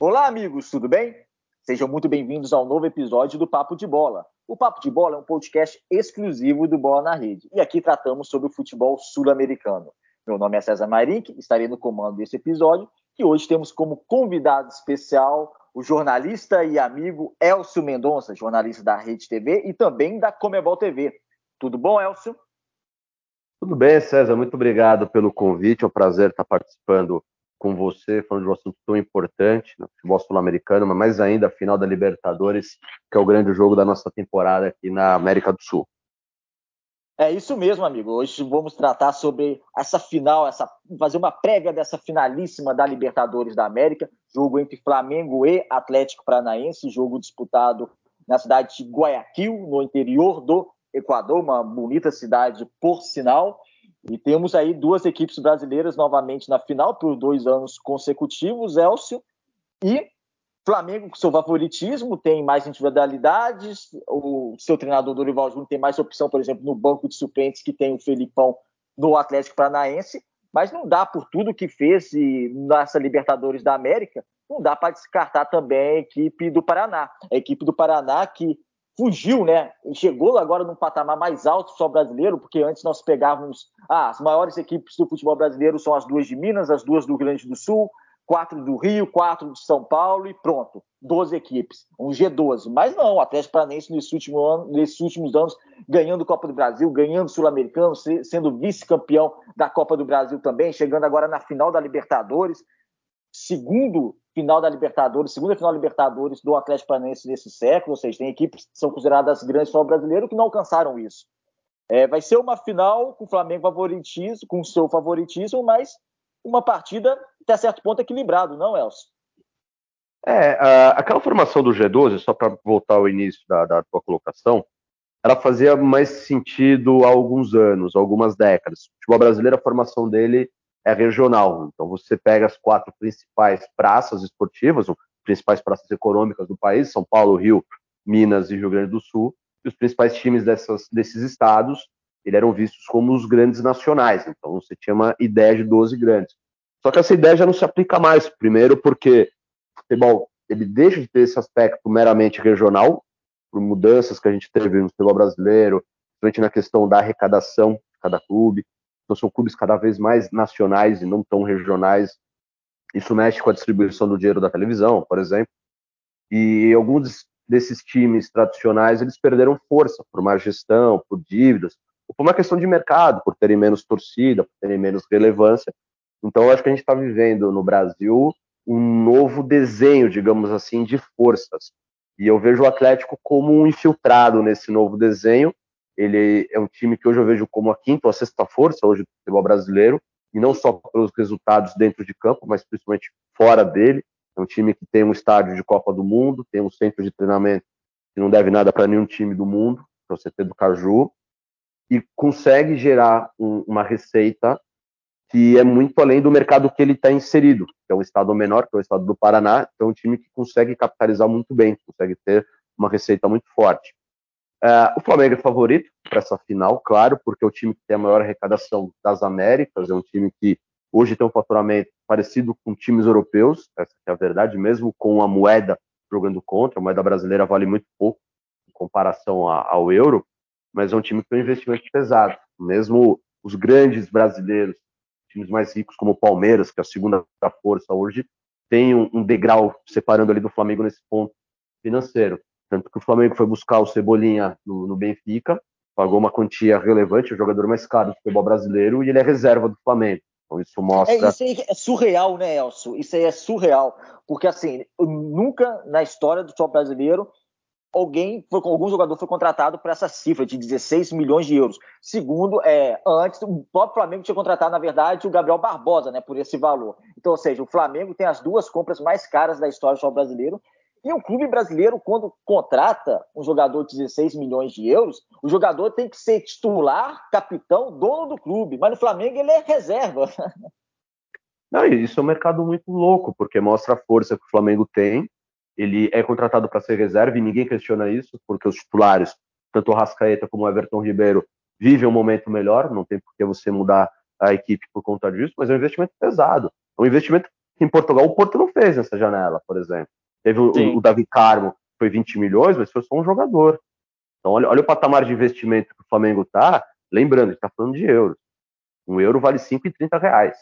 Olá, amigos, tudo bem? Sejam muito bem-vindos ao novo episódio do Papo de Bola. O Papo de Bola é um podcast exclusivo do Bola na Rede e aqui tratamos sobre o futebol sul-americano. Meu nome é César Marink, estarei no comando desse episódio e hoje temos como convidado especial o jornalista e amigo Elcio Mendonça, jornalista da Rede TV e também da Comebol TV. Tudo bom, Elcio? Tudo bem, César. Muito obrigado pelo convite. É um prazer estar participando com você, falando de um assunto tão importante no futebol sul-americano, mas mais ainda a final da Libertadores, que é o grande jogo da nossa temporada aqui na América do Sul. É isso mesmo, amigo. Hoje vamos tratar sobre essa final, essa fazer uma prévia dessa finalíssima da Libertadores da América, jogo entre Flamengo e Atlético Paranaense, jogo disputado na cidade de Guayaquil, no interior do Equador, uma bonita cidade por sinal. E temos aí duas equipes brasileiras novamente na final por dois anos consecutivos, Elcio. E Flamengo com seu favoritismo, tem mais individualidades. O seu treinador Dorival Júnior tem mais opção, por exemplo, no banco de suplentes que tem o Felipão no Atlético Paranaense. Mas não dá por tudo que fez e nessa Libertadores da América, não dá para descartar também a equipe do Paraná. A equipe do Paraná que fugiu, né? Chegou agora num patamar mais alto só brasileiro, porque antes nós pegávamos ah, as maiores equipes do futebol brasileiro são as duas de Minas, as duas do Rio Grande do Sul, quatro do Rio, quatro de São Paulo e pronto, 12 equipes, um G12. Mas não, o Atlético Paranaense nesse último ano, nesses últimos anos ganhando Copa do Brasil, ganhando Sul-Americano, sendo vice-campeão da Copa do Brasil também, chegando agora na final da Libertadores, segundo final da Libertadores, segunda final da Libertadores do Atlético Paranaense nesse século, ou seja, tem equipes que são consideradas grandes futebol brasileiro que não alcançaram isso. É, vai ser uma final com o Flamengo favoritismo, com seu favoritismo, mas uma partida até certo ponto equilibrado, não, Elcio? É, a, aquela formação do G12, só para voltar ao início da, da tua colocação, ela fazia mais sentido há alguns anos, algumas décadas. O futebol brasileiro, a formação dele é regional. Então você pega as quatro principais praças esportivas, principais praças econômicas do país, São Paulo, Rio, Minas e Rio Grande do Sul, e os principais times dessas, desses estados, eles eram vistos como os grandes nacionais. Então você tinha uma ideia de 12 grandes. Só que essa ideia já não se aplica mais. Primeiro porque o futebol ele deixa de ter esse aspecto meramente regional, por mudanças que a gente teve no futebol brasileiro, principalmente na questão da arrecadação de cada clube. Então são clubes cada vez mais nacionais e não tão regionais. Isso mexe com a distribuição do dinheiro da televisão, por exemplo. E alguns desses times tradicionais eles perderam força por má gestão, por dívidas, ou por uma questão de mercado, por terem menos torcida, por terem menos relevância. Então, eu acho que a gente está vivendo no Brasil um novo desenho, digamos assim, de forças. E eu vejo o Atlético como um infiltrado nesse novo desenho, ele é um time que hoje eu vejo como a quinta ou a sexta força hoje do futebol brasileiro, e não só pelos resultados dentro de campo, mas principalmente fora dele. É um time que tem um estádio de Copa do Mundo, tem um centro de treinamento que não deve nada para nenhum time do mundo, para o CT do Caju, e consegue gerar um, uma receita que é muito além do mercado que ele está inserido, que é um estado menor, que é o estado do Paraná, então é um time que consegue capitalizar muito bem, consegue ter uma receita muito forte. Uh, o Flamengo é favorito para essa final, claro, porque é o time que tem a maior arrecadação das Américas, é um time que hoje tem um faturamento parecido com times europeus, essa é a verdade, mesmo com a moeda jogando contra, a moeda brasileira vale muito pouco em comparação a, ao euro, mas é um time que tem um investimento pesado. Mesmo os grandes brasileiros, times mais ricos como o Palmeiras, que é a segunda força hoje, tem um, um degrau separando ali do Flamengo nesse ponto financeiro. Tanto que o Flamengo foi buscar o Cebolinha no, no Benfica, pagou uma quantia relevante, o jogador mais caro do futebol brasileiro, e ele é reserva do Flamengo. Então isso mostra. É, isso aí é surreal, né, Elcio? Isso aí é surreal. Porque, assim, nunca na história do futebol brasileiro alguém, foi, algum jogador foi contratado por essa cifra de 16 milhões de euros. Segundo, é, antes, o próprio Flamengo tinha contratado, na verdade, o Gabriel Barbosa, né, por esse valor. Então, ou seja, o Flamengo tem as duas compras mais caras da história do futebol brasileiro e o clube brasileiro, quando contrata um jogador de 16 milhões de euros, o jogador tem que ser titular, capitão, dono do clube. Mas no Flamengo ele é reserva. Não, isso é um mercado muito louco, porque mostra a força que o Flamengo tem. Ele é contratado para ser reserva e ninguém questiona isso, porque os titulares, tanto o Rascaeta como o Everton Ribeiro, vivem um momento melhor. Não tem por que você mudar a equipe por conta disso, mas é um investimento pesado. É um investimento em Portugal o Porto não fez nessa janela, por exemplo. Teve o, o, Davi Carmo, foi 20 milhões, mas foi só um jogador. Então, olha, olha o patamar de investimento que o Flamengo está. Lembrando, está falando de euros. Um euro vale 5,30 reais.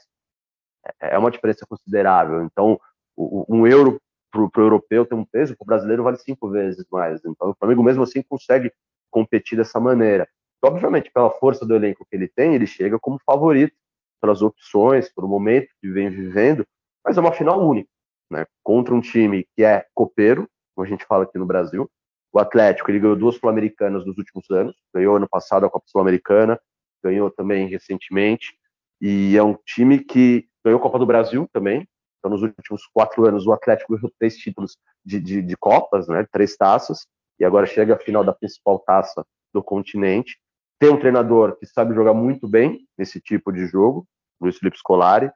É, é uma diferença considerável. Então, um euro para o europeu tem um peso, para o brasileiro vale cinco vezes mais. Então, o Flamengo, mesmo assim, consegue competir dessa maneira. Obviamente, pela força do elenco que ele tem, ele chega como favorito pelas opções, pelo momento que vem vivendo, mas é uma final única, né? Contra um time que é copeiro, como a gente fala aqui no Brasil. O Atlético, ele ganhou duas Sul-Americanas nos últimos anos, ganhou ano passado a Copa Sul-Americana, ganhou também recentemente, e é um time que ganhou a Copa do Brasil também. Então, nos últimos quatro anos, o Atlético ganhou três títulos de, de, de Copas, né? Três taças, e agora chega a final da principal taça do continente. Tem um treinador que sabe jogar muito bem nesse tipo de jogo, Luiz Felipe Scolari.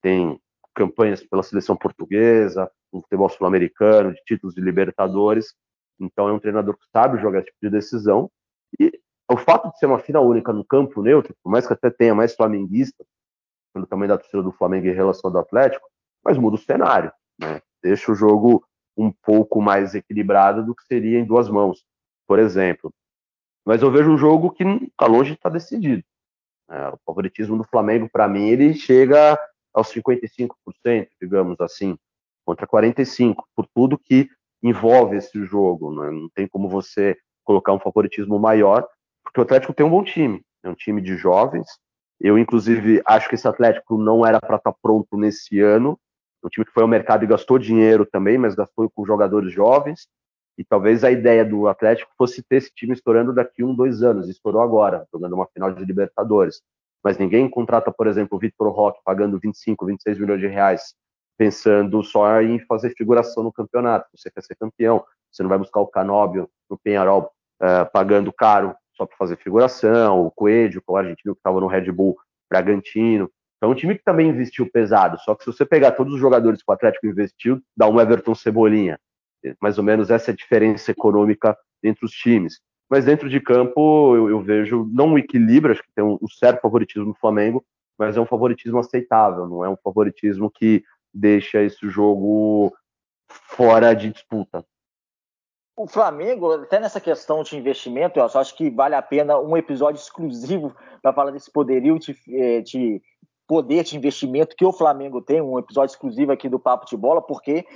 Tem campanhas pela seleção portuguesa, no futebol sul-americano, de títulos de Libertadores. Então é um treinador que sabe jogar esse tipo de decisão. E o fato de ser uma final única no campo neutro, por mais que até tenha mais flamenguista, pelo tamanho da torcida do Flamengo em relação ao do Atlético, mas muda o cenário, né? Deixa o jogo um pouco mais equilibrado do que seria em duas mãos, por exemplo. Mas eu vejo um jogo que está longe de estar tá decidido. É, o favoritismo do Flamengo, para mim, ele chega aos 55%, digamos assim, contra 45%, por tudo que envolve esse jogo. Né? Não tem como você colocar um favoritismo maior, porque o Atlético tem um bom time, é um time de jovens. Eu, inclusive, acho que esse Atlético não era para estar tá pronto nesse ano. Um time que foi ao mercado e gastou dinheiro também, mas gastou com jogadores jovens. E talvez a ideia do Atlético fosse ter esse time estourando daqui um, dois anos. Estourou agora, jogando uma final de Libertadores. Mas ninguém contrata, por exemplo, o Vitor Roque pagando 25, 26 milhões de reais, pensando só em fazer figuração no campeonato. Você quer ser campeão, você não vai buscar o Canóbio no Penharol uh, pagando caro só para fazer figuração, o Coelho, o argentino que estava no Red Bull Bragantino. Então, um time que também investiu pesado. Só que se você pegar todos os jogadores que o Atlético investiu, dá um Everton Cebolinha mais ou menos essa é a diferença econômica entre os times. Mas dentro de campo eu, eu vejo não um equilíbrio, acho que tem um, um, certo favoritismo no Flamengo, mas é um favoritismo aceitável, não é um favoritismo que deixa esse jogo fora de disputa. O Flamengo, até nessa questão de investimento, eu acho que vale a pena um episódio exclusivo para falar desse poderio de, eh, de poder de investimento que o Flamengo tem, um episódio exclusivo aqui do Papo de Bola, porque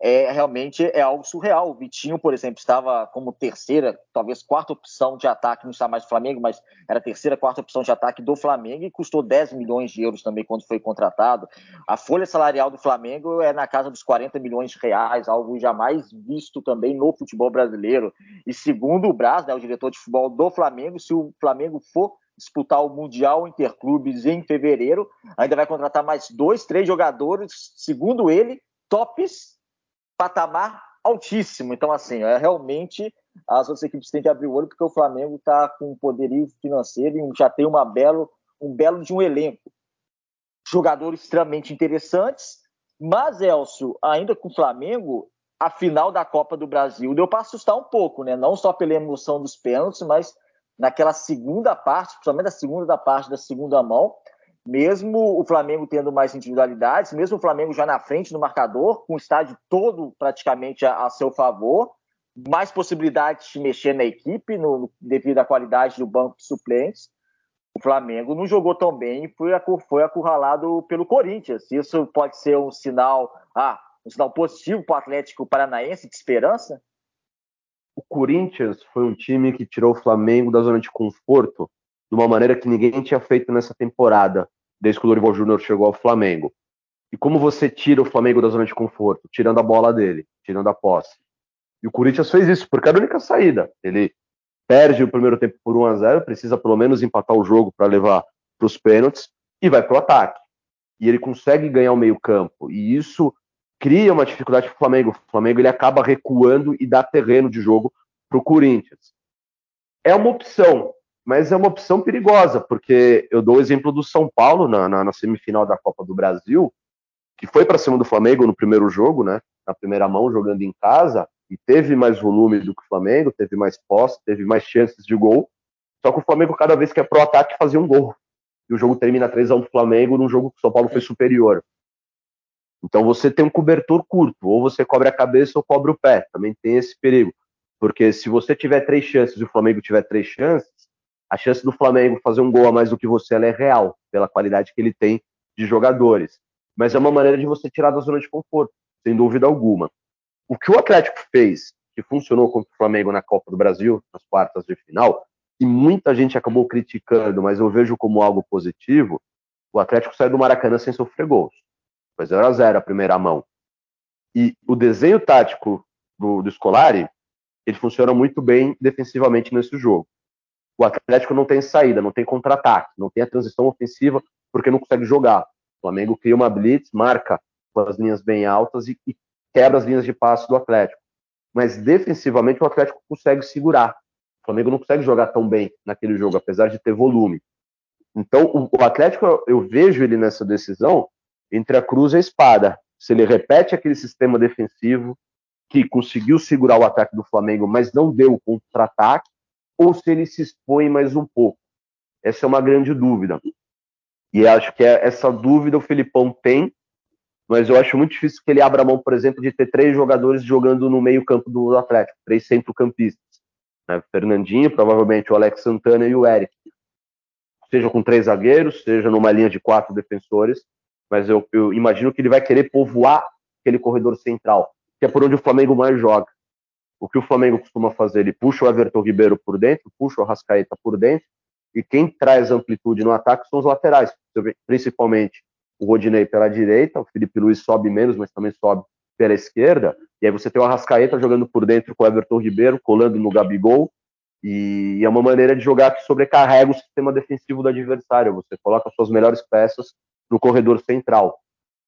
é realmente é algo surreal. O Vitinho, por exemplo, estava como terceira, talvez quarta opção de ataque, não está mais no Flamengo, mas era a terceira, quarta opção de ataque do Flamengo e custou 10 milhões de euros também quando foi contratado. A folha salarial do Flamengo é na casa dos 40 milhões de reais, algo jamais visto também no futebol brasileiro. E segundo o Braz, né, o diretor de futebol do Flamengo, se o Flamengo for disputar o Mundial Interclubes em fevereiro, ainda vai contratar mais dois, três jogadores, segundo ele, tops patamar altíssimo. Então, assim, é realmente as outras equipes têm que abrir o olho porque o Flamengo está com um poderio financeiro e já tem uma belo, um belo de um elenco. Jogadores extremamente interessantes, mas, Elcio, ainda com o Flamengo, a final da Copa do Brasil deu para assustar um pouco, né? Não só pela emoção dos pênaltis, mas naquela segunda parte, principalmente a segunda da parte da segunda mão, mesmo o Flamengo tendo mais individualidades, mesmo o Flamengo já na frente no marcador, com o estádio todo praticamente a, a seu favor, mais possibilidades de mexer na equipe no, devido à qualidade do banco de suplentes. O Flamengo não jogou tão bem e foi, foi acurralado pelo Corinthians. Isso pode ser um sinal, ah, um sinal positivo para o Atlético Paranaense de esperança? O Corinthians foi um time que tirou o Flamengo da zona de conforto de uma maneira que ninguém tinha feito nessa temporada desde que o Dorival Júnior chegou ao Flamengo. E como você tira o Flamengo da zona de conforto? Tirando a bola dele, tirando a posse. E o Corinthians fez isso, porque era a única saída. Ele perde o primeiro tempo por 1 a 0 precisa pelo menos empatar o jogo para levar para os pênaltis e vai para o ataque. E ele consegue ganhar o meio-campo. E isso cria uma dificuldade para o Flamengo. O Flamengo ele acaba recuando e dá terreno de jogo para o Corinthians. É uma opção, mas é uma opção perigosa, porque eu dou o exemplo do São Paulo na, na, na semifinal da Copa do Brasil, que foi para cima do Flamengo no primeiro jogo, né? Na primeira mão, jogando em casa, e teve mais volume do que o Flamengo, teve mais posse, teve mais chances de gol. Só que o Flamengo, cada vez que é pro ataque, fazia um gol. E o jogo termina 3 a 1 pro Flamengo num jogo que o São Paulo foi superior. Então você tem um cobertor curto, ou você cobre a cabeça ou cobre o pé. Também tem esse perigo. Porque se você tiver três chances e o Flamengo tiver três chances, a chance do Flamengo fazer um gol a mais do que você é real, pela qualidade que ele tem de jogadores. Mas é uma maneira de você tirar da zona de conforto, sem dúvida alguma. O que o Atlético fez, que funcionou contra o Flamengo na Copa do Brasil, nas quartas de final, e muita gente acabou criticando, mas eu vejo como algo positivo, o Atlético saiu do Maracanã sem sofrer gols. Foi 0 a 0 a primeira mão. E o desenho tático do, do Scolari, ele funciona muito bem defensivamente nesse jogo. O Atlético não tem saída, não tem contra-ataque, não tem a transição ofensiva porque não consegue jogar. O Flamengo cria uma blitz, marca com as linhas bem altas e, e quebra as linhas de passe do Atlético. Mas defensivamente o Atlético consegue segurar. O Flamengo não consegue jogar tão bem naquele jogo, apesar de ter volume. Então, o, o Atlético, eu, vejo ele nessa decisão entre a cruz e a espada. Se ele repete aquele sistema defensivo que conseguiu segurar o ataque do Flamengo, mas não deu contra-ataque, ou se ele se expõe mais um pouco. Essa é uma grande dúvida. E acho que é, essa dúvida o Felipão tem, mas eu acho muito difícil que ele abra mão, por exemplo, de ter três jogadores jogando no meio-campo do Atlético, três centrocampistas. Né? Fernandinho, provavelmente o Alex Santana e o Eric. Seja com três zagueiros, seja numa linha de quatro defensores, mas eu, eu imagino que ele vai querer povoar aquele corredor central, que é por onde o Flamengo mais joga. O que o Flamengo costuma fazer? Ele puxa o Everton Ribeiro por dentro, puxa o Arrascaeta por dentro, e quem traz amplitude no ataque são os laterais, principalmente o Rodinei pela direita, o Felipe Luiz sobe menos, mas também sobe pela esquerda, e aí você tem o Arrascaeta jogando por dentro com o Everton Ribeiro, colando no Gabigol, e é uma maneira de jogar que sobrecarrega o sistema defensivo do adversário, você coloca suas melhores peças no corredor central.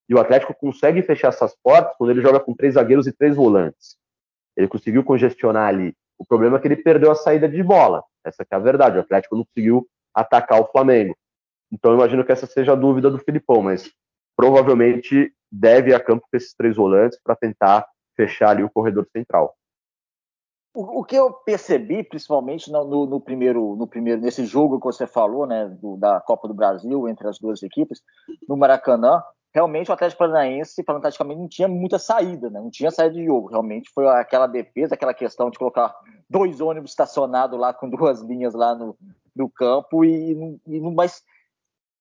E o Atlético consegue fechar essas portas quando ele joga com três zagueiros e três volantes. Ele conseguiu congestionar ali. O problema é que ele perdeu a saída de bola. Essa é a verdade. O Atlético não conseguiu atacar o Flamengo. Então, eu imagino que essa seja a dúvida do Filipão, mas provavelmente deve ir a campo com esses três volantes para tentar fechar ali o corredor central. O, o que eu percebi, principalmente no, no, no, primeiro, no primeiro, nesse jogo que você falou, né, do, da Copa do Brasil entre as duas equipes, no Maracanã, realmente o Atlético Paranaense, praticamente, não tinha muita saída, né? não tinha saída de jogo. Realmente foi aquela defesa, aquela questão de colocar dois ônibus estacionados lá com duas linhas lá no, no campo e, e mas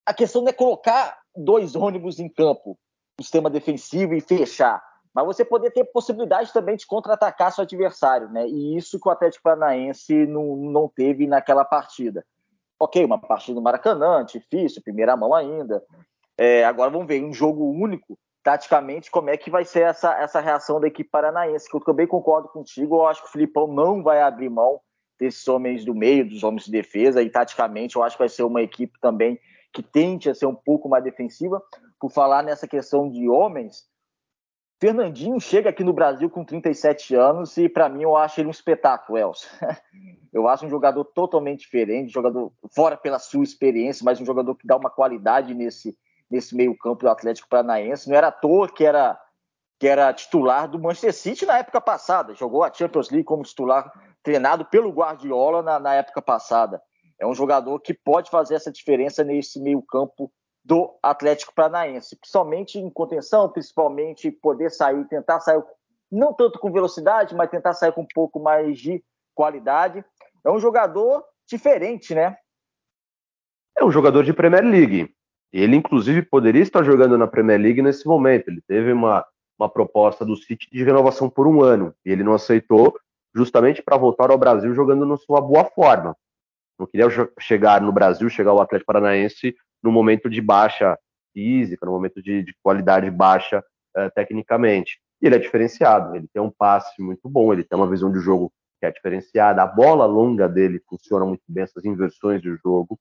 a questão não é colocar dois ônibus em campo, o sistema defensivo e fechar, mas você poder ter possibilidade também de contra-atacar seu adversário, né? E isso que o Atlético Paranaense não, não teve naquela partida. Ok, uma partida no Maracanã, difícil, primeira mão ainda, é, agora vamos ver, um jogo único, taticamente, como é que vai ser essa, essa reação da equipe paranaense, que eu também concordo contigo, eu acho que o Filipão não vai abrir mão desses homens do meio, dos homens de defesa, e taticamente eu acho que vai ser uma equipe também que tente a ser um pouco mais defensiva. Por falar nessa questão de homens, Fernandinho chega aqui no Brasil com 37 anos e para mim eu acho ele um espetáculo, Elcio. Eu acho um jogador totalmente diferente, jogador fora pela sua experiência, mas um jogador que dá uma qualidade nesse nesse meio-campo do Atlético Paranaense. Não era à toa que era, que era titular do Manchester City na época passada. Jogou a Champions League como titular, treinado pelo Guardiola na, na época passada. É um jogador que pode fazer essa diferença nesse meio-campo do Atlético Paranaense, principalmente em contenção, principalmente poder sair, tentar sair não tanto com velocidade, mas tentar sair com um pouco mais de qualidade. É um jogador diferente, né? É um jogador de Premier League. Ele, inclusive, poderia estar jogando na Premier League nesse momento. Ele teve uma, uma proposta do City de renovação por um ano e ele não aceitou, justamente para voltar ao Brasil jogando na sua boa forma. Não queria chegar no Brasil, chegar ao Atlético Paranaense no momento de baixa física, no momento de, de qualidade baixa uh, tecnicamente. E ele é diferenciado, ele tem um passe muito bom, ele tem uma visão de jogo que é diferenciada, a bola longa dele funciona muito bem, essas inversões de jogo.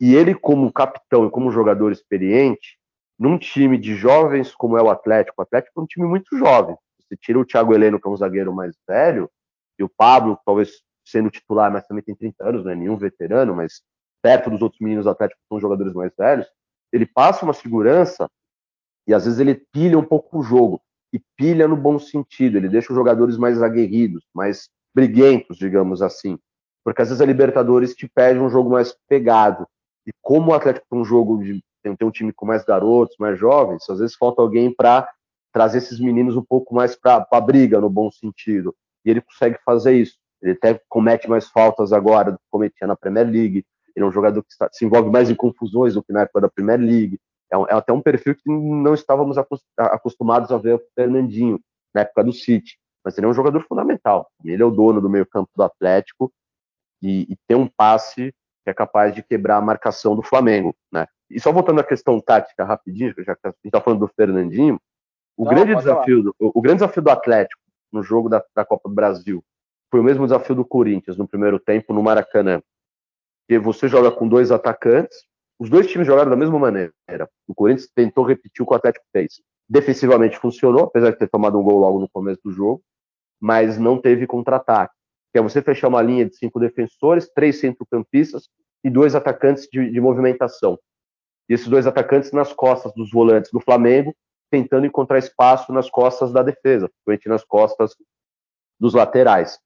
E ele, como capitão e como jogador experiente, num time de jovens como é o Atlético, o Atlético é um time muito jovem. Você tira o Thiago Heleno, que é um zagueiro mais velho, e o Pablo, talvez sendo titular, mas também tem 30 anos, não é nenhum veterano, mas perto dos outros meninos do Atlético que são jogadores mais velhos, ele passa uma segurança e às vezes ele pilha um pouco o jogo. E pilha no bom sentido, ele deixa os jogadores mais aguerridos, mais briguentos, digamos assim. Porque às vezes a Libertadores te pede um jogo mais pegado. E como o Atlético tem um jogo de tem um time com mais garotos, mais jovens, às vezes falta alguém para trazer esses meninos um pouco mais para a briga, no bom sentido. E ele consegue fazer isso. Ele até comete mais faltas agora do que cometia na Premier League. Ele é um jogador que está, se envolve mais em confusões do que na época da Premier League. É, um, é até um perfil que não estávamos acostumados a ver o Fernandinho na época do City. Mas ele é um jogador fundamental. Ele é o dono do meio-campo do Atlético e, e tem um passe que é capaz de quebrar a marcação do Flamengo. Né? E só voltando à questão tática rapidinho, já que a gente está falando do Fernandinho, o, Não, grande desafio do, o, o, grande desafio do Atlético no jogo da, da, Copa do Brasil foi o mesmo desafio do Corinthians no primeiro tempo no Maracanã. Que você joga com dois atacantes, os dois times jogaram da mesma maneira. O Corinthians tentou repetir o que o Atlético fez. Defensivamente funcionou, apesar de ter tomado um gol logo no começo do jogo, mas não teve contra-ataque. Que é você fechar uma linha de cinco defensores, três centrocampistas e dois atacantes de, de movimentação. E esses dois atacantes nas costas dos volantes do Flamengo tentando encontrar espaço nas costas da defesa, principalmente nas costas dos laterais.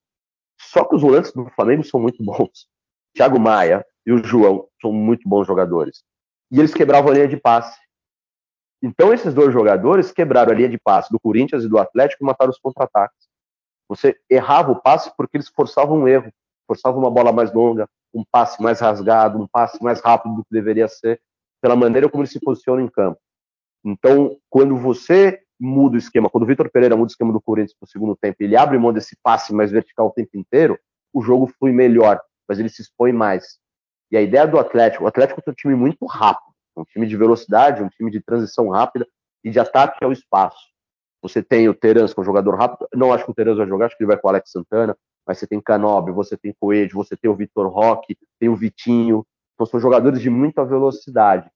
Só que os volantes do Flamengo são muito bons. Thiago Maia e o João são muito bons jogadores. E eles quebravam a linha de passe. Então esses dois jogadores quebraram a linha de passe do Corinthians e do Atlético e mataram os contra-ataques. Você errava o passe porque eles forçavam um erro, forçavam uma bola mais longa, um passe mais rasgado, um passe mais rápido do que deveria ser, pela maneira como eles se posicionam em campo. Então, quando você muda o esquema, quando o Vitor Pereira muda o esquema do Corinthians para o segundo tempo, ele abre mão desse passe mais vertical o tempo inteiro, o jogo flui melhor, mas ele se expõe mais. E a ideia do Atlético, o Atlético é um time muito rápido, um time de velocidade, um time de transição rápida e de ataque ao espaço. Você tem o Terans, que é um jogador rápido, não acho que o Terans vai jogar, acho que ele vai com o Alex Santana, mas você tem Canobi, você tem Coelho, você tem o Vitor Roque, tem o Vitinho, então são jogadores de muita velocidade.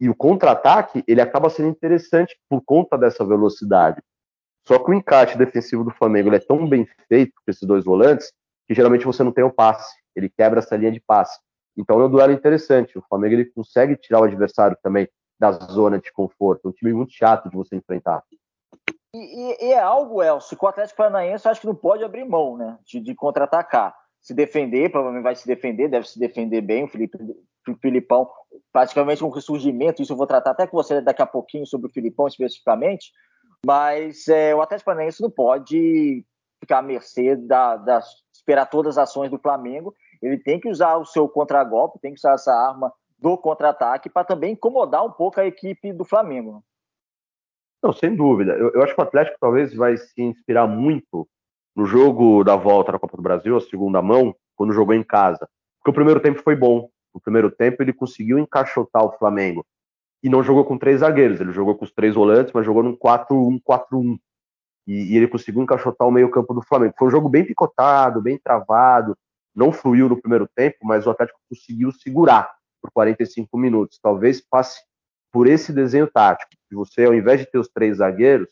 E o contra-ataque, ele acaba sendo interessante por conta dessa velocidade. Só que o encaixe defensivo do Flamengo é tão bem feito com esses dois volantes que geralmente você não tem o passe. Ele quebra essa linha de passe. Então é um duelo interessante. O Flamengo ele consegue tirar o adversário também da zona de conforto. Um time muito chato de você enfrentar. E, e, e é algo, Elcio, que o Atlético Paranaense acho que não pode abrir mão, né? De, de contra-atacar. Se defender, provavelmente vai se defender, deve se defender bem. O Felipe o Filipão, praticamente um ressurgimento. Isso eu vou tratar até com você daqui a pouquinho sobre o Filipão especificamente. Mas é, o Atlético Paranaense não pode ficar à mercê da, da, esperar todas as ações do Flamengo. Ele tem que usar o seu contragolpe, tem que usar essa arma do contra-ataque para também incomodar um pouco a equipe do Flamengo. Não, sem dúvida. Eu, eu, acho que o Atlético talvez vai se inspirar muito no jogo da volta na Copa do Brasil, a segunda mão, quando jogou em casa. Porque o primeiro tempo foi bom no primeiro tempo, ele conseguiu encaixotar o Flamengo. E não jogou com três zagueiros, ele jogou com os três volantes, mas jogou num 4-1-4-1. E, e, ele conseguiu encaixotar o meio-campo do Flamengo. Foi um jogo bem picotado, bem travado, não fluiu no primeiro tempo, mas o Atlético conseguiu segurar por 45 minutos. Talvez passe por esse desenho tático, de você, ao invés de ter os três zagueiros,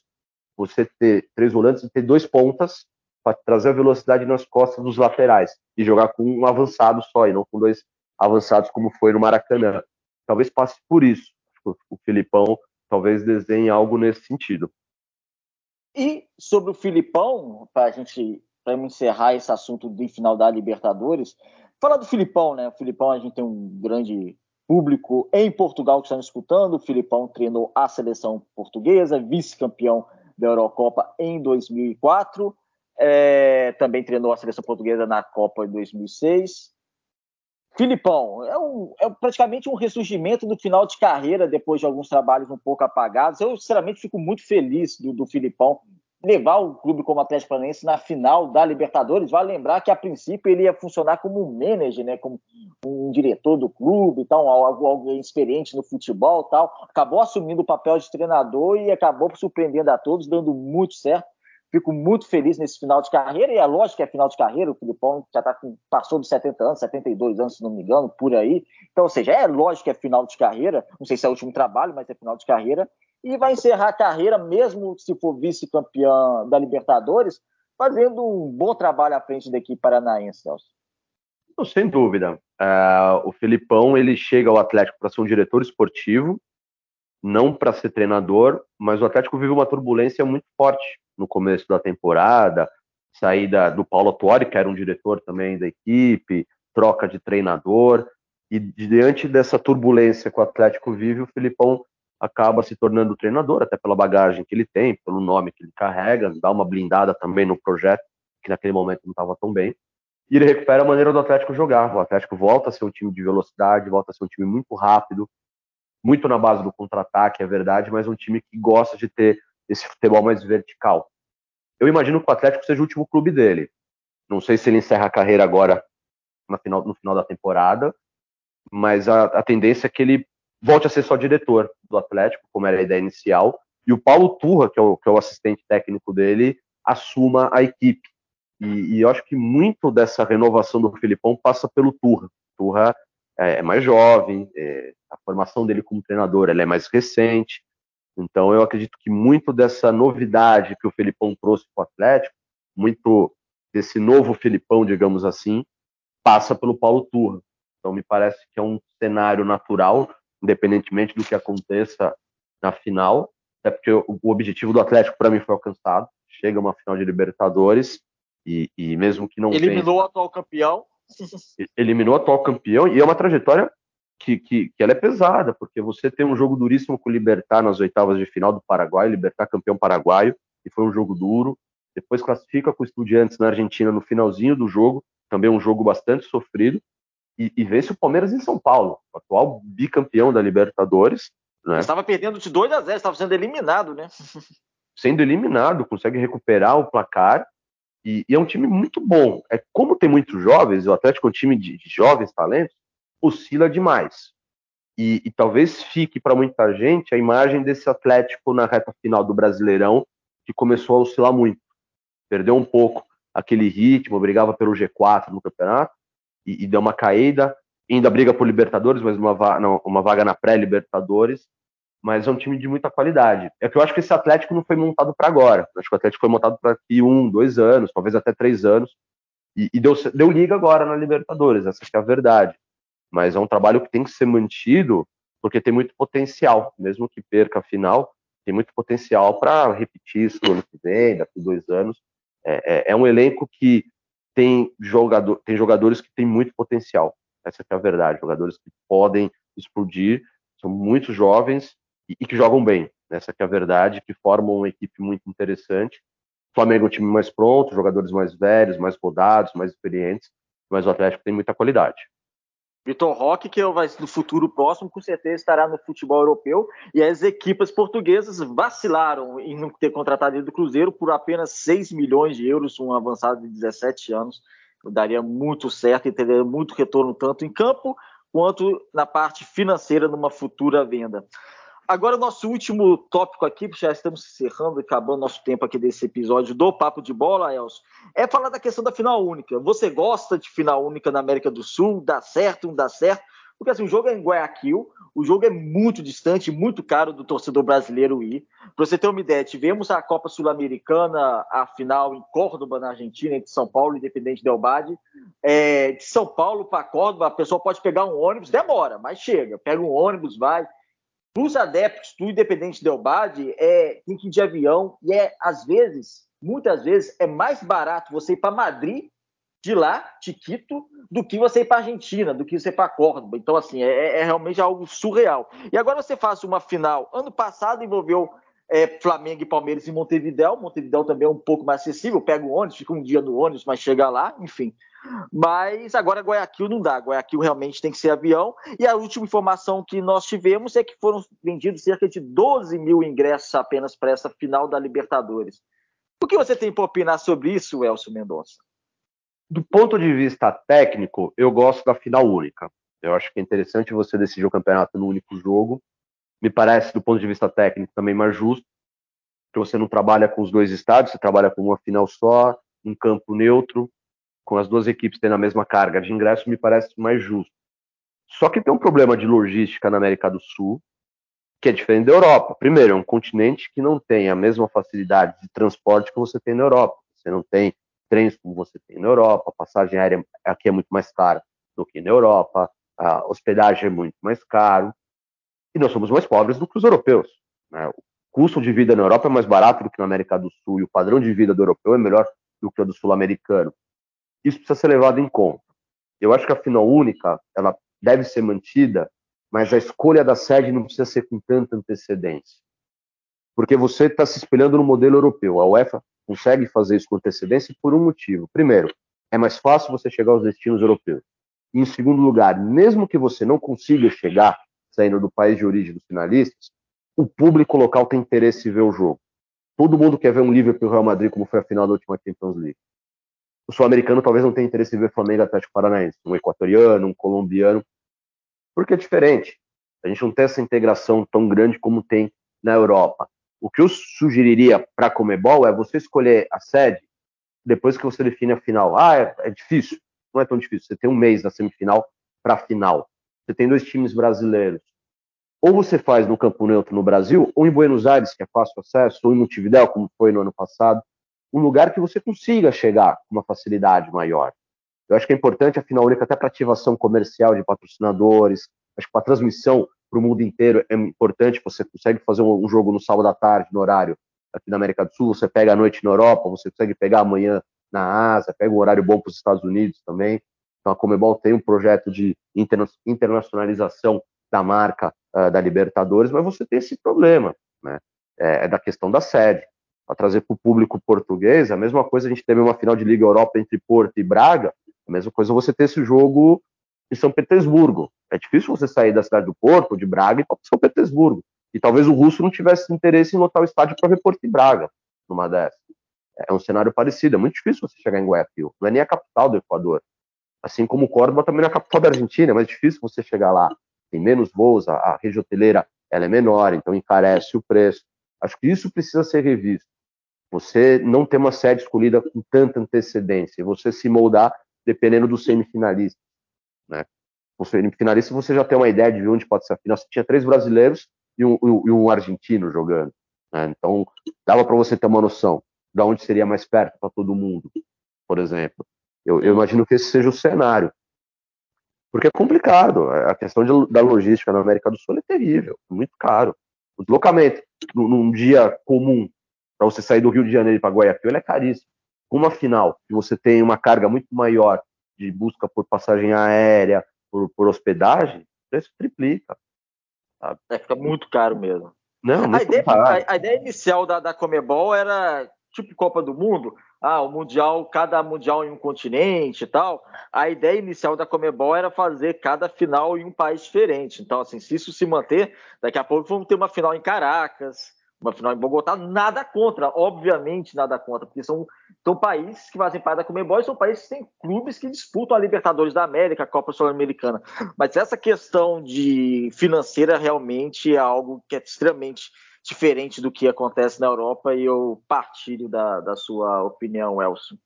você ter três volantes e ter dois pontas para trazer a velocidade nas costas dos laterais e jogar com um avançado só e não com dois avançados como foi no Maracanã. Talvez passe por isso. O Filipão talvez desenhe algo nesse sentido. E sobre o Filipão, para a gente para encerrar esse assunto do final da Libertadores, falar do Filipão, né? O Filipão a gente tem um grande público em Portugal que está nos escutando. O Filipão treinou a seleção portuguesa, vice-campeão da Eurocopa em 2004. É, também treinou a seleção portuguesa na Copa de 2006. Filipão, é, um, é, praticamente um ressurgimento do final de carreira depois de alguns trabalhos um pouco apagados. Eu, sinceramente, fico muito feliz do, do Filipão levar o clube como Atlético Paranaense na final da Libertadores. Vale lembrar que, a princípio, ele ia funcionar como um manager, né, como um diretor do clube, tal, algo experiente no futebol tal. Acabou assumindo o papel de treinador e acabou surpreendendo a todos, dando muito certo. Fico muito feliz nesse final de carreira, e é lógico que é final de carreira, o Filipão já tá com, passou dos 70 anos, 72 anos, se não me engano, por aí. Então, ou seja, é lógico que é final de carreira, não sei se é o último trabalho, mas é final de carreira, e vai encerrar a carreira, mesmo se for vice-campeão da Libertadores, fazendo um bom trabalho à frente da equipe paranaense, Celso. Sem dúvida. Uh, o Filipão ele chega ao Atlético para ser um diretor esportivo, não para ser treinador, mas o Atlético vive uma turbulência muito forte no começo da temporada, saída do Paulo Tuori, que era um diretor também da equipe, troca de treinador. E diante dessa turbulência que o Atlético vive, o Filipão acaba se tornando treinador, até pela bagagem que ele tem, pelo nome que ele carrega, dá uma blindada também no projeto, que naquele momento não estava tão bem. E ele recupera a maneira do Atlético jogar. O Atlético volta a ser um time de velocidade, volta a ser um time muito rápido, muito na base do contra-ataque, é verdade, mas um time que gosta de ter esse futebol mais vertical. Eu imagino que o Atlético seja o último clube dele. Não sei se ele encerra a carreira agora no final, no final da temporada, mas a, a tendência é que ele volte a ser só diretor do Atlético, como era a ideia inicial, e o Paulo Turra, que é o, que é o assistente técnico dele, assuma a equipe. E, e, eu acho que muito dessa renovação do Filipão passa pelo Turra. Turra é, é mais jovem, é, a formação dele como treinador é mais recente, então eu acredito que muito dessa novidade que o Felipão trouxe para o Atlético, muito desse novo Felipão, digamos assim, passa pelo Paulo Turra. Então me parece que é um cenário natural, independentemente do que aconteça na final, até porque o, objetivo do Atlético para mim foi alcançado. Chega uma final de Libertadores e, e mesmo que não eliminou o atual campeão, eliminou o atual campeão e é uma trajetória que, que, que, ela é pesada, porque você tem um jogo duríssimo com o Libertar nas oitavas de final do Paraguai, Libertar campeão paraguaio, e foi um jogo duro. Depois classifica com o Estudiantes na Argentina no finalzinho do jogo, também um jogo bastante sofrido, e, e vence o Palmeiras em São Paulo, o atual bicampeão da Libertadores. Né? Estava perdendo de 2 a 0, estava sendo eliminado, né? sendo eliminado, consegue recuperar o placar, e, e, é um time muito bom. É como tem muitos jovens, o Atlético é um time de, de jovens talentos, oscila demais. E, e talvez fique para muita gente a imagem desse Atlético na reta final do Brasileirão, que começou a oscilar muito. Perdeu um pouco aquele ritmo, brigava pelo G4 no campeonato e, e deu uma caída. Ainda briga por Libertadores, mas uma, não, uma vaga na pré-Libertadores. Mas é um time de muita qualidade. É que eu acho que esse Atlético não foi montado para agora. Eu acho que o Atlético foi montado para aqui um, dois anos, talvez até três anos. E, e deu, deu liga agora na Libertadores, essa é a verdade mas é um trabalho que tem que ser mantido porque tem muito potencial, mesmo que perca a final, tem muito potencial para repetir isso no ano que vem, daqui dois anos. É, é, é, um elenco que tem, jogador, tem jogadores que têm muito potencial, essa é a verdade, jogadores que podem explodir, são muito jovens e, e que jogam bem, essa é a verdade, que formam uma equipe muito interessante. O Flamengo é um time mais pronto, jogadores mais velhos, mais rodados, mais experientes, mas o Atlético tem muita qualidade. Vitor Roque, que vai no futuro próximo, com certeza estará no futebol europeu. E as equipes portuguesas vacilaram em não ter contratado ele do Cruzeiro por apenas 6 milhões de euros, um avançado de 17 anos. Daria muito certo e teria muito retorno tanto em campo quanto na parte financeira numa futura venda. Agora, o nosso último tópico aqui, já estamos encerrando, acabando nosso tempo aqui desse episódio do Papo de Bola, Elcio, é falar da questão da final única. Você gosta de final única na América do Sul? Dá certo, não dá certo? Porque assim, o jogo é em Guayaquil, o jogo é muito distante, muito caro do torcedor brasileiro ir. Para você ter uma ideia, tivemos a Copa Sul-Americana, a final em Córdoba, na Argentina, entre São Paulo e Independente Del Bade. É, de São Paulo para Córdoba, a pessoa pode pegar um ônibus, demora, mas chega. Pega um ônibus, vai os adeptos do Independente Del Bade, é, tem que ir de avião e é, às vezes, muitas vezes, é mais barato você ir para Madrid, de lá, Tiquito, do que você ir para Argentina, do que você ir para Córdoba. Então, assim, é, é, realmente algo surreal. E agora você faz uma final. Ano passado envolveu é, Flamengo e Palmeiras em Montevidéu. Montevidéu também é um pouco mais acessível. Pega o ônibus, fica um dia no ônibus, mas chega lá, enfim. Mas agora Guayaquil não dá. Guayaquil realmente tem que ser avião. E a última informação que nós tivemos é que foram vendidos cerca de 12 mil ingressos apenas para essa final da Libertadores. O que você tem para opinar sobre isso, Elcio Mendonça? Do ponto de vista técnico, eu gosto da final única. Eu acho que é interessante você decidir o campeonato no único jogo. Me parece, do ponto de vista técnico, também mais justo, que você não trabalha com os dois estádios, você trabalha com uma final só, um campo neutro, com as duas equipes tendo a mesma carga de ingresso, me parece mais justo. Só que tem um problema de logística na América do Sul, que é diferente da Europa. Primeiro, é um continente que não tem a mesma facilidade de transporte que você tem na Europa. Você não tem trens como você tem na Europa, a passagem aérea aqui é muito mais cara do que na Europa, a hospedagem é muito mais caro, e nós somos mais pobres do que os europeus. Né? O custo de vida na Europa é mais barato do que na América do Sul, e o padrão de vida do europeu é melhor do que o do sul-americano. Isso precisa ser levado em conta. Eu acho que a final única, ela deve ser mantida, mas a escolha da sede não precisa ser com tanta antecedência. Porque você está se espelhando no modelo europeu. A UEFA consegue fazer isso com antecedência por um motivo. Primeiro, é mais fácil você chegar aos destinos europeus. E, em segundo lugar, mesmo que você não consiga chegar saindo do país de origem dos finalistas, o público local tem interesse em ver o jogo. Todo mundo quer ver um Liverpool e Real Madrid, como foi a final da última Champions League. O sul-americano talvez não tenha interesse em ver Flamengo Atlético Paranaense, um equatoriano, um colombiano, porque é diferente. A gente não tem essa integração tão grande como tem na Europa. O que eu sugeriria para a Comebol é você escolher a sede depois que você define a final. Ah, é, é difícil. Não é tão difícil. Você tem um mês da semifinal para a final. Você tem dois times brasileiros. Ou você faz no Campo Neutro no Brasil, ou em Buenos Aires, que é fácil acesso, ou em Montevidéu, como foi no ano passado, um lugar que você consiga chegar com uma facilidade maior. Eu acho que é importante a final única até para ativação comercial de patrocinadores, acho que para transmissão para o mundo inteiro é importante, você consegue fazer um, jogo no sábado à tarde, no horário aqui na América do Sul, você pega a noite na Europa, você consegue pegar amanhã na Ásia, pega um horário bom para os Estados Unidos também. Então a Comebol tem um projeto de internacionalização da marca uh, da Libertadores, mas você tem esse problema, né? É, é da questão da sede. Para trazer para o público português, a mesma coisa, a gente teve uma final de Liga Europa entre Porto e Braga, a mesma coisa você ter esse jogo em São Petersburgo. É difícil você sair da cidade do Porto, de Braga, e ir para São Petersburgo. E talvez o russo não tivesse interesse em lotar o estádio para ver Porto e Braga numa dessas. É um cenário parecido, é muito difícil você chegar em Guayaquil. Não é nem a capital do Equador. Assim como Córdoba também não é a capital da Argentina, é mais difícil você chegar lá. Tem menos voos, a, a rede hoteleira ela é menor, então encarece o preço. Acho que isso precisa ser revisto. Você não ter uma sede escolhida com tanta antecedência, você se moldar dependendo do semifinalista. Né? O semifinalista você já tem uma ideia de onde pode ser a final. Você tinha três brasileiros e um, e um argentino jogando. Né? Então, dava para você ter uma noção de onde seria mais perto para todo mundo, por exemplo. Eu, eu, imagino que esse seja o cenário. Porque é complicado. A questão de, da logística na América do Sul é terrível, muito caro. O deslocamento num, num dia comum para você sair do Rio de Janeiro para Guayaquil é caríssimo. Uma final, que você tem uma carga muito maior de busca por passagem aérea, por, por hospedagem, o preço triplica. Sabe? É, fica muito caro mesmo. Não, a, ideia, a, a, ideia, inicial da, da Comebol era tipo Copa do Mundo, ah, o Mundial, cada Mundial em um continente e tal. A ideia inicial da Comebol era fazer cada final em um país diferente. Então, assim, se isso se manter, daqui a pouco vamos ter uma final em Caracas, uma final em Bogotá, nada contra, obviamente nada contra, porque são, são países que fazem parte da Comebol e são países que têm clubes que disputam a Libertadores da América, a Copa Sul-Americana. Mas essa questão de financeira realmente é algo que é extremamente diferente do que acontece na Europa e eu partilho da, da sua opinião, Elson.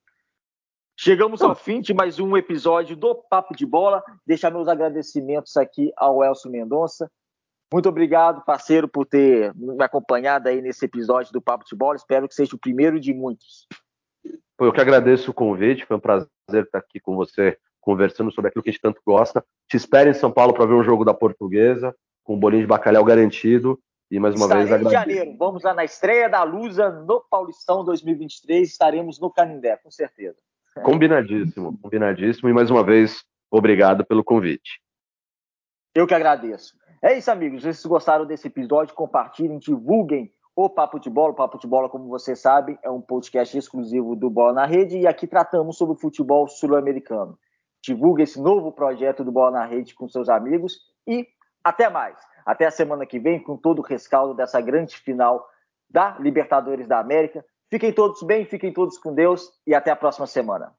Chegamos ao fim de mais um episódio do Papo de Bola. Deixar meus agradecimentos aqui ao Elson Mendonça, muito obrigado, parceiro, por ter me acompanhado aí nesse episódio do Papo de Bola. Espero que seja o primeiro de muitos. Eu que agradeço o convite, foi um prazer estar aqui com você, conversando sobre aquilo que a gente tanto gosta. Te espero em São Paulo para ver um jogo da Portuguesa, com o bolinho de bacalhau garantido. E mais uma Estarei vez agradeço. em janeiro, vamos lá na estreia da Lusa no Paulistão 2023, estaremos no Canindé, com certeza. Combinadíssimo, combinadíssimo. E mais uma vez, obrigado pelo convite. Eu que agradeço. É isso, amigos. Se vocês gostaram desse episódio, compartilhem, divulguem o Papo de Bola. O Papo de Bola, como vocês sabem, é um podcast exclusivo do Bola na Rede e aqui tratamos sobre o futebol sul-americano. Divulgue esse novo projeto do Bola na Rede com seus amigos e até mais. Até a semana que vem com todo o rescaldo dessa grande final da Libertadores da América. Fiquem todos bem, fiquem todos com Deus e até a próxima semana.